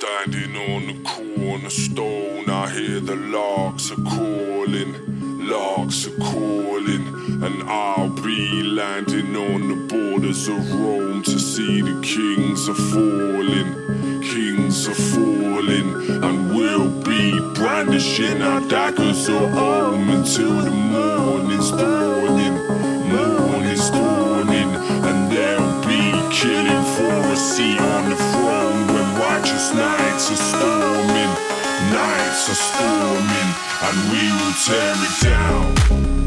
Standing on the cornerstone, I hear the larks are calling, larks are calling, and I'll be landing on the borders of Rome to see the kings are falling, kings are falling, and we'll be brandishing our daggers at home until the morning's dawning, morning's dawning, and they'll be killing for a seat on the throne nights are storming, nights are storming, and we will tear it down.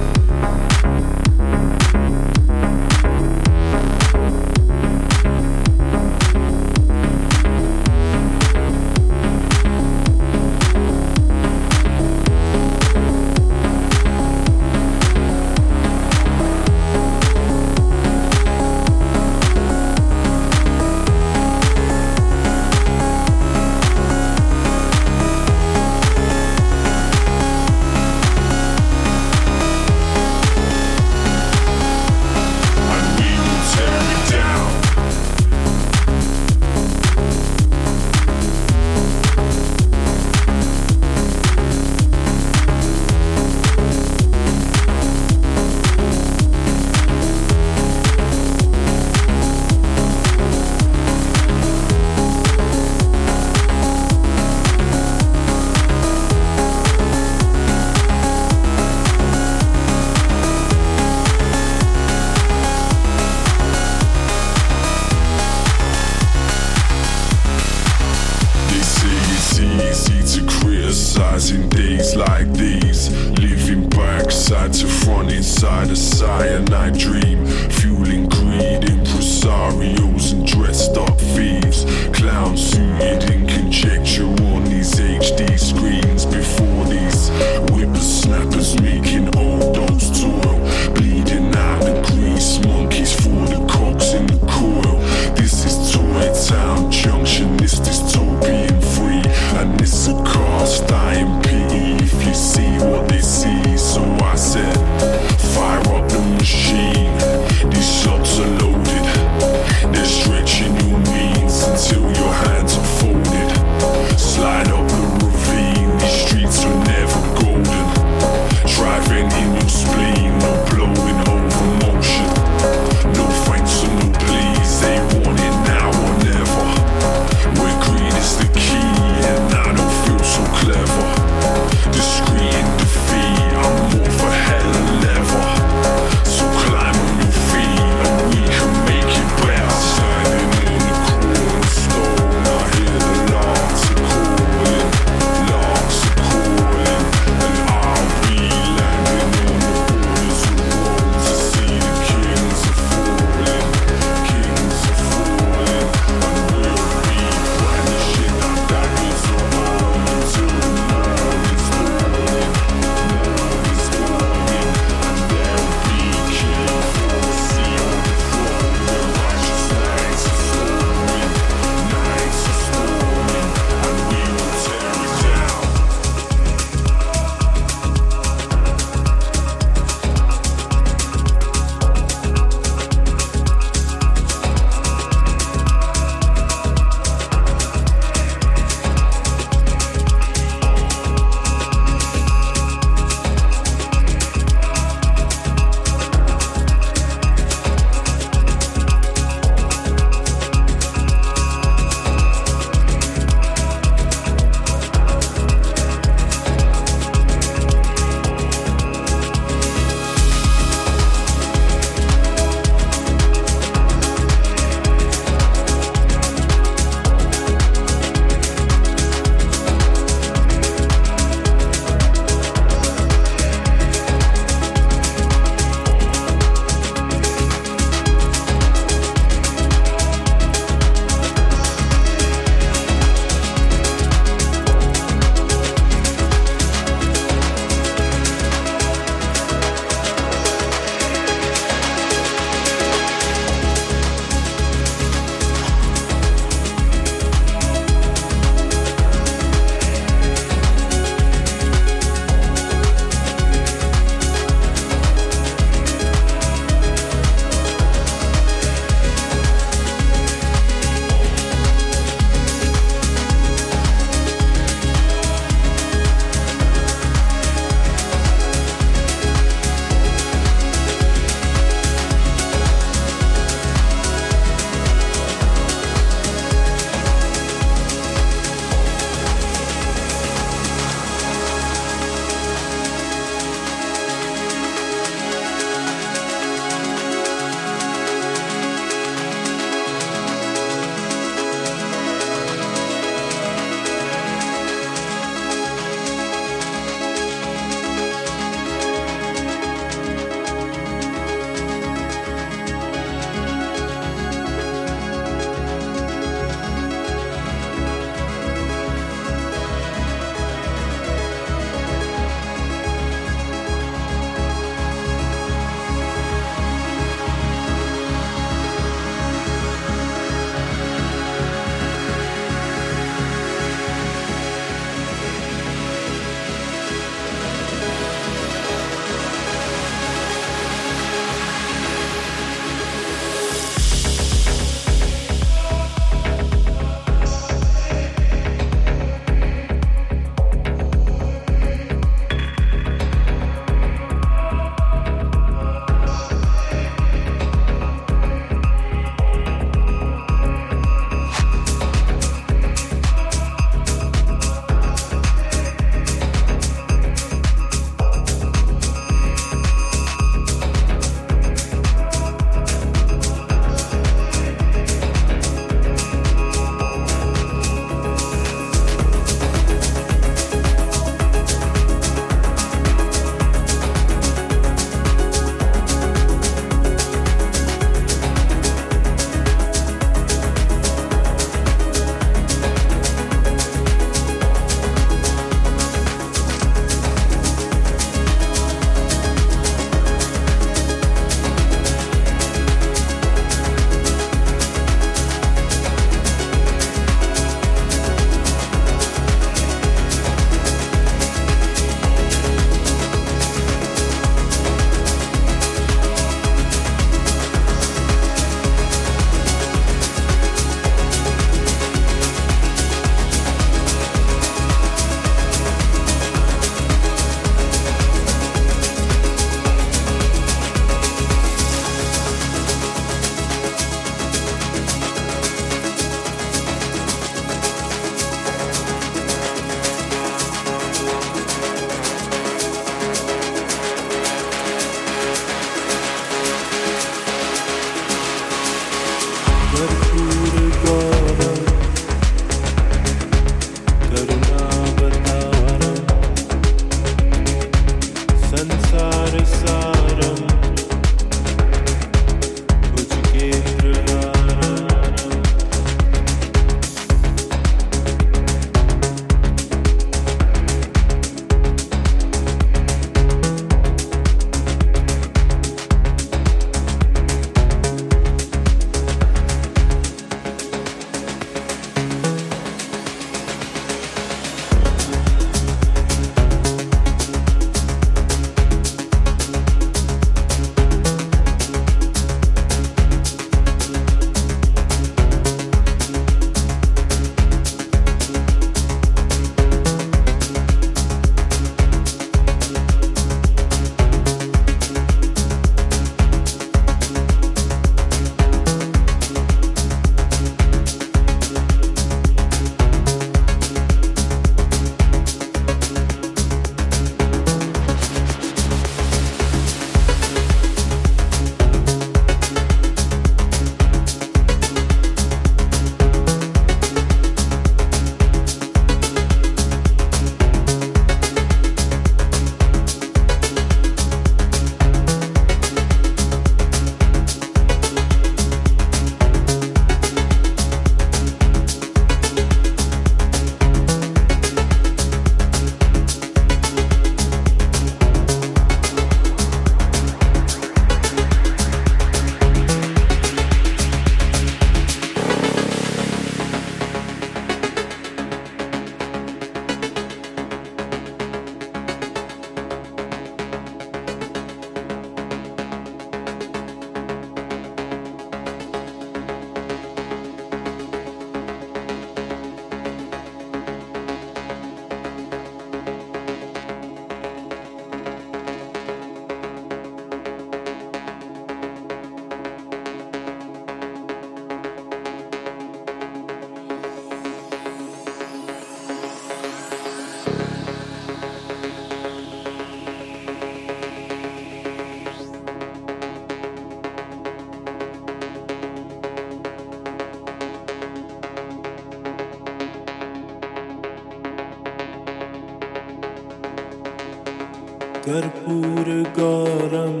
कर्पूरगारम्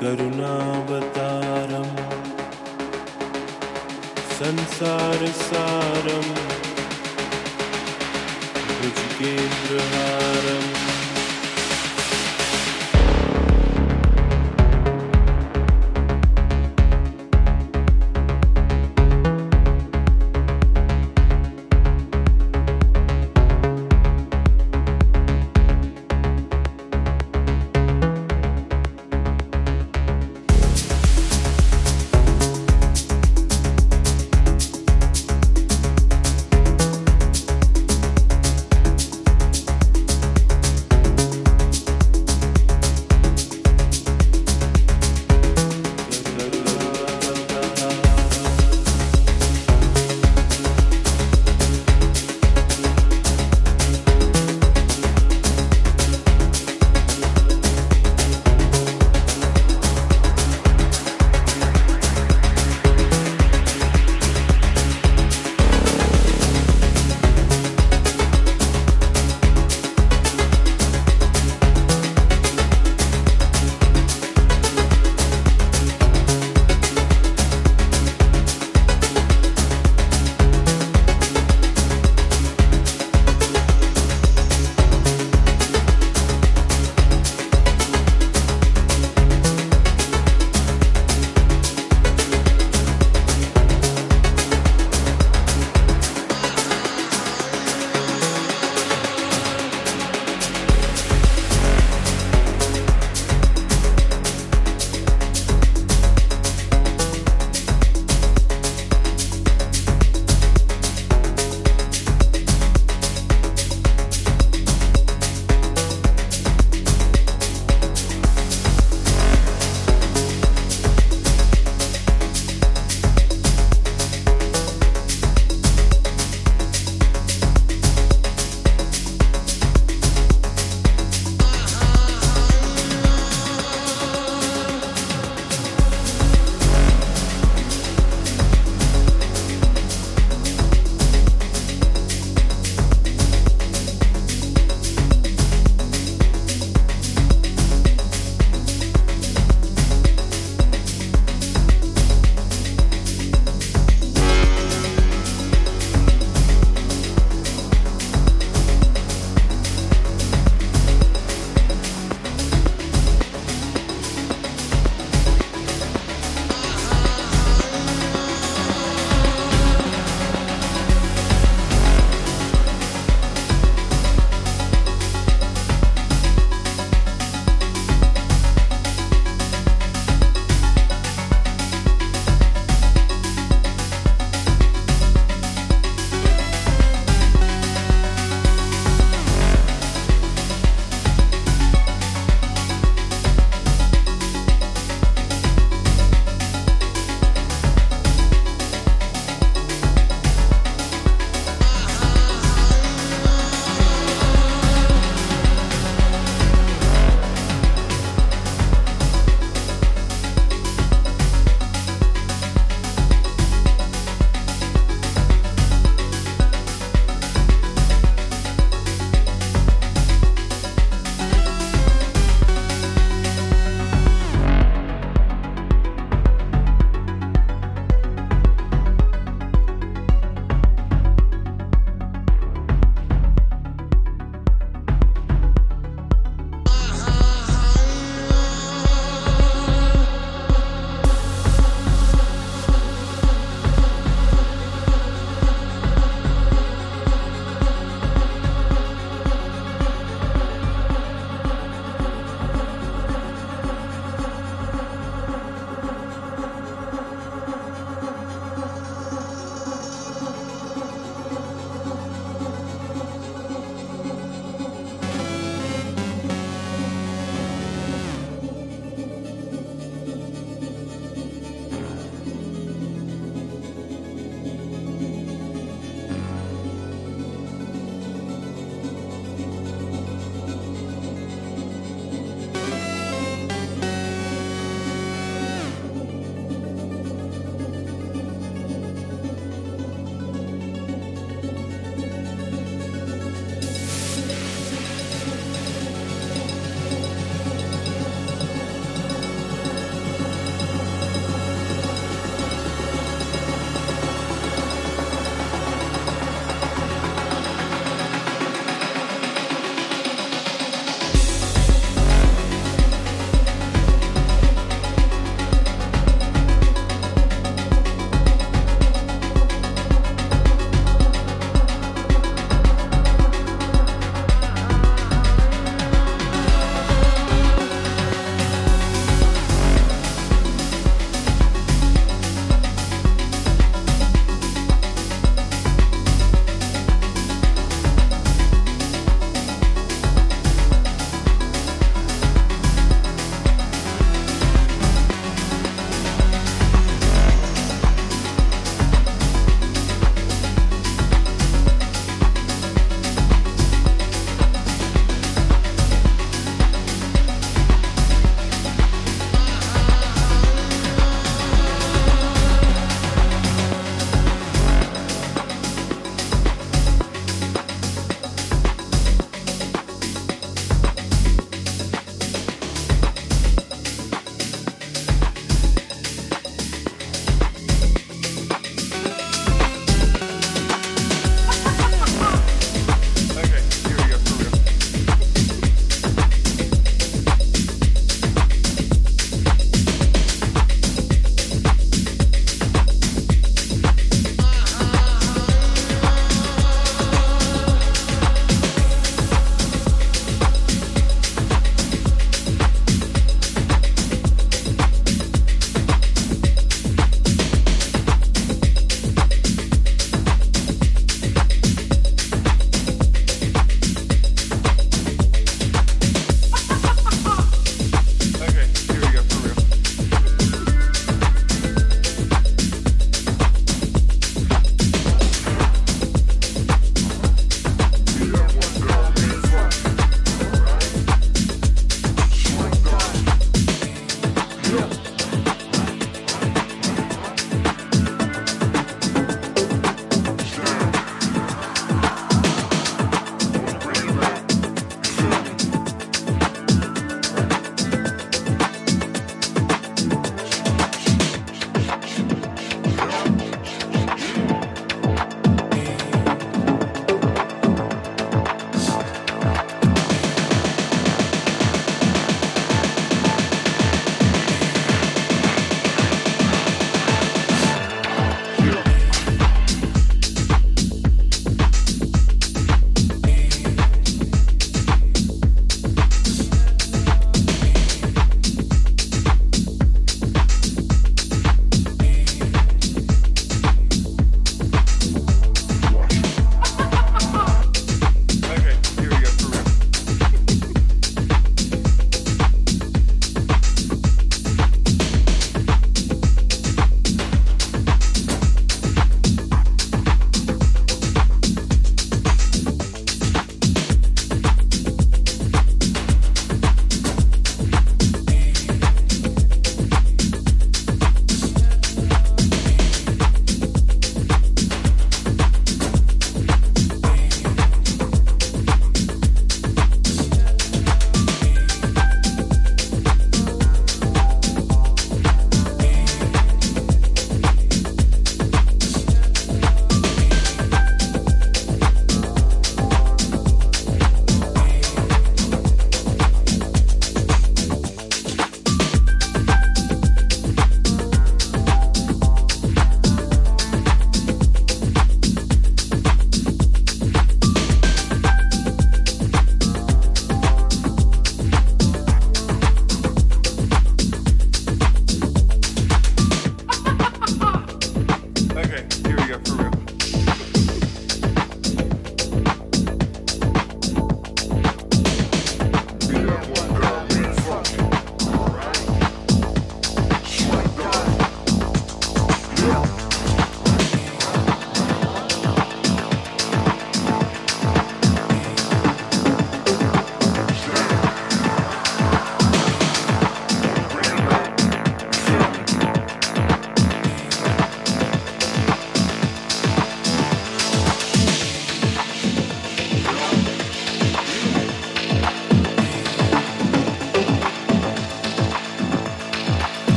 करुणावतार संसारम्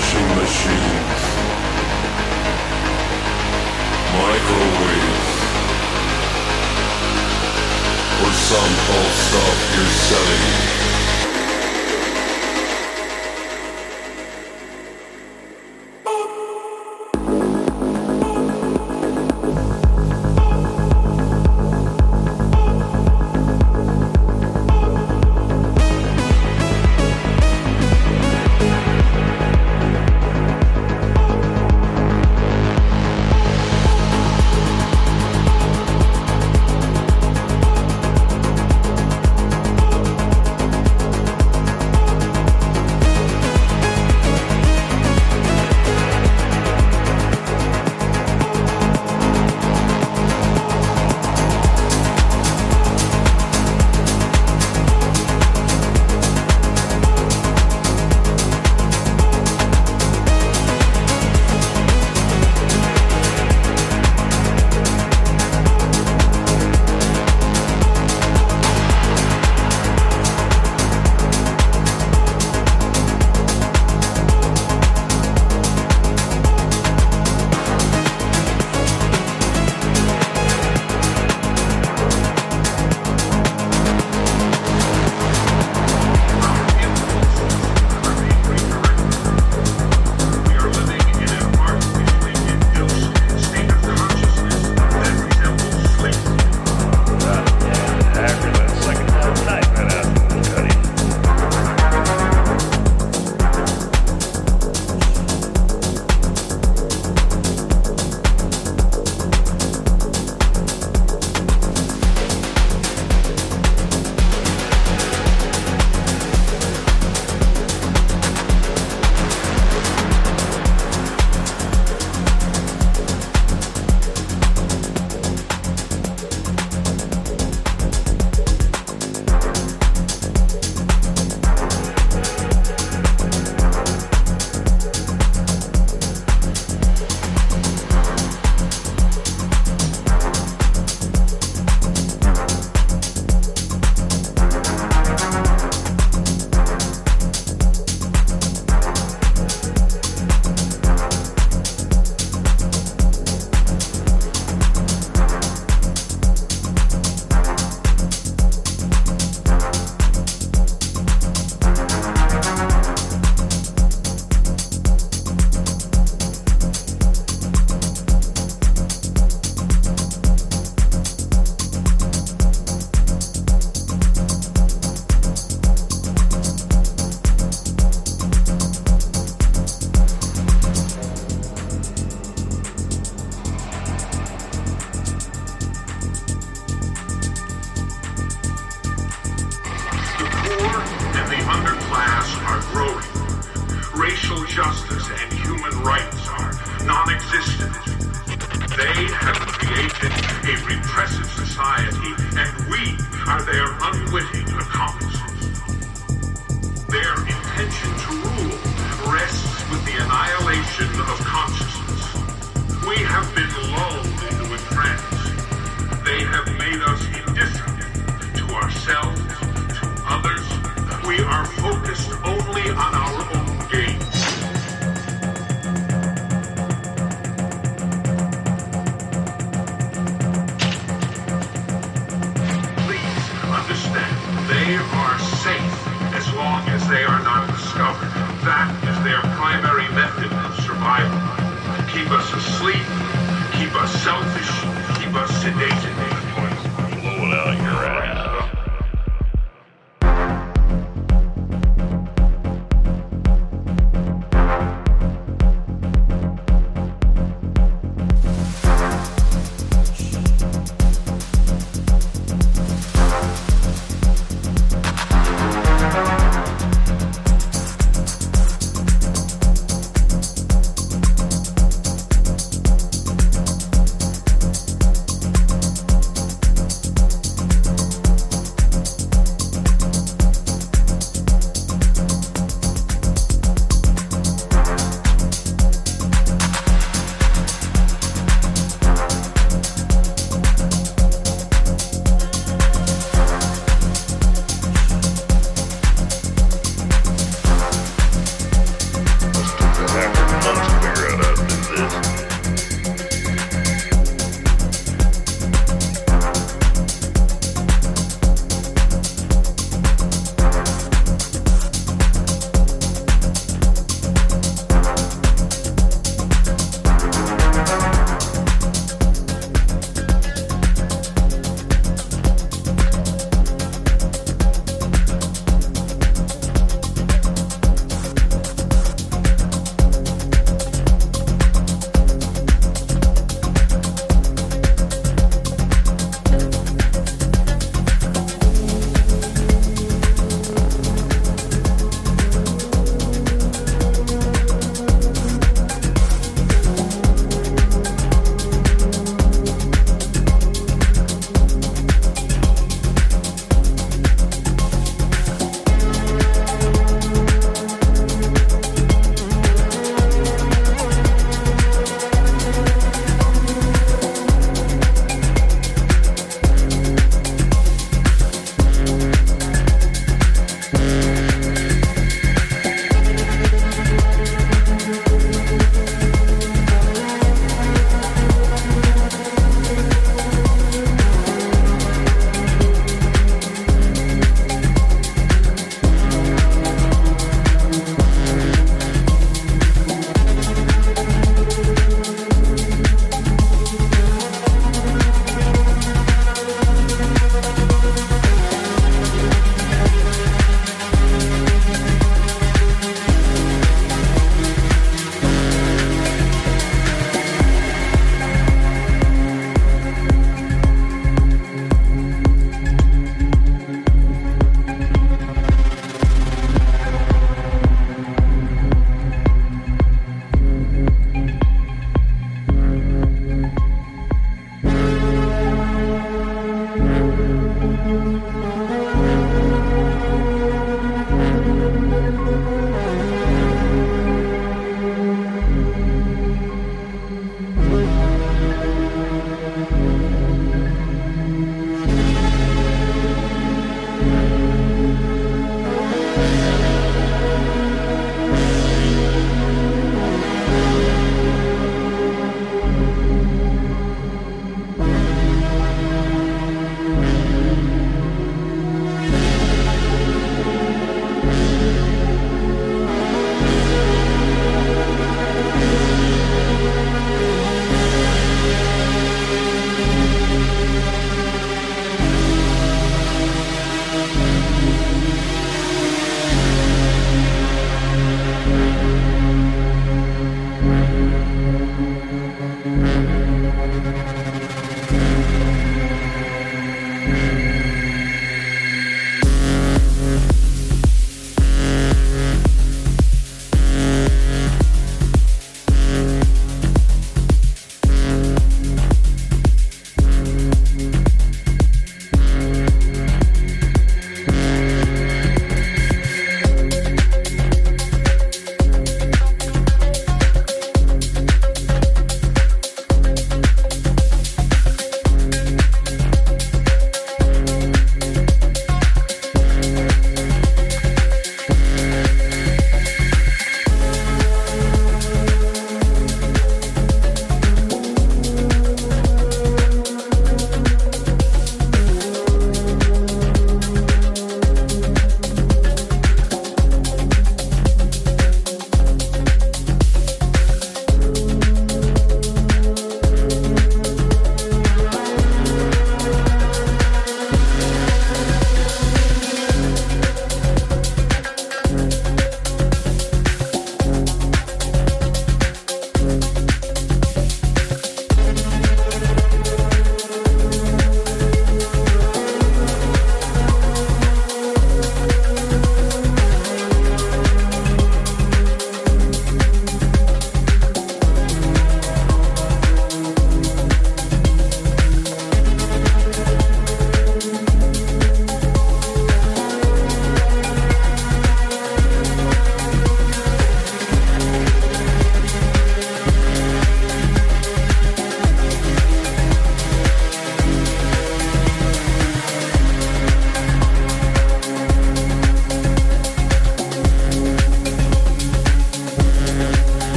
washing machines, microwaves, or some false stuff you're selling.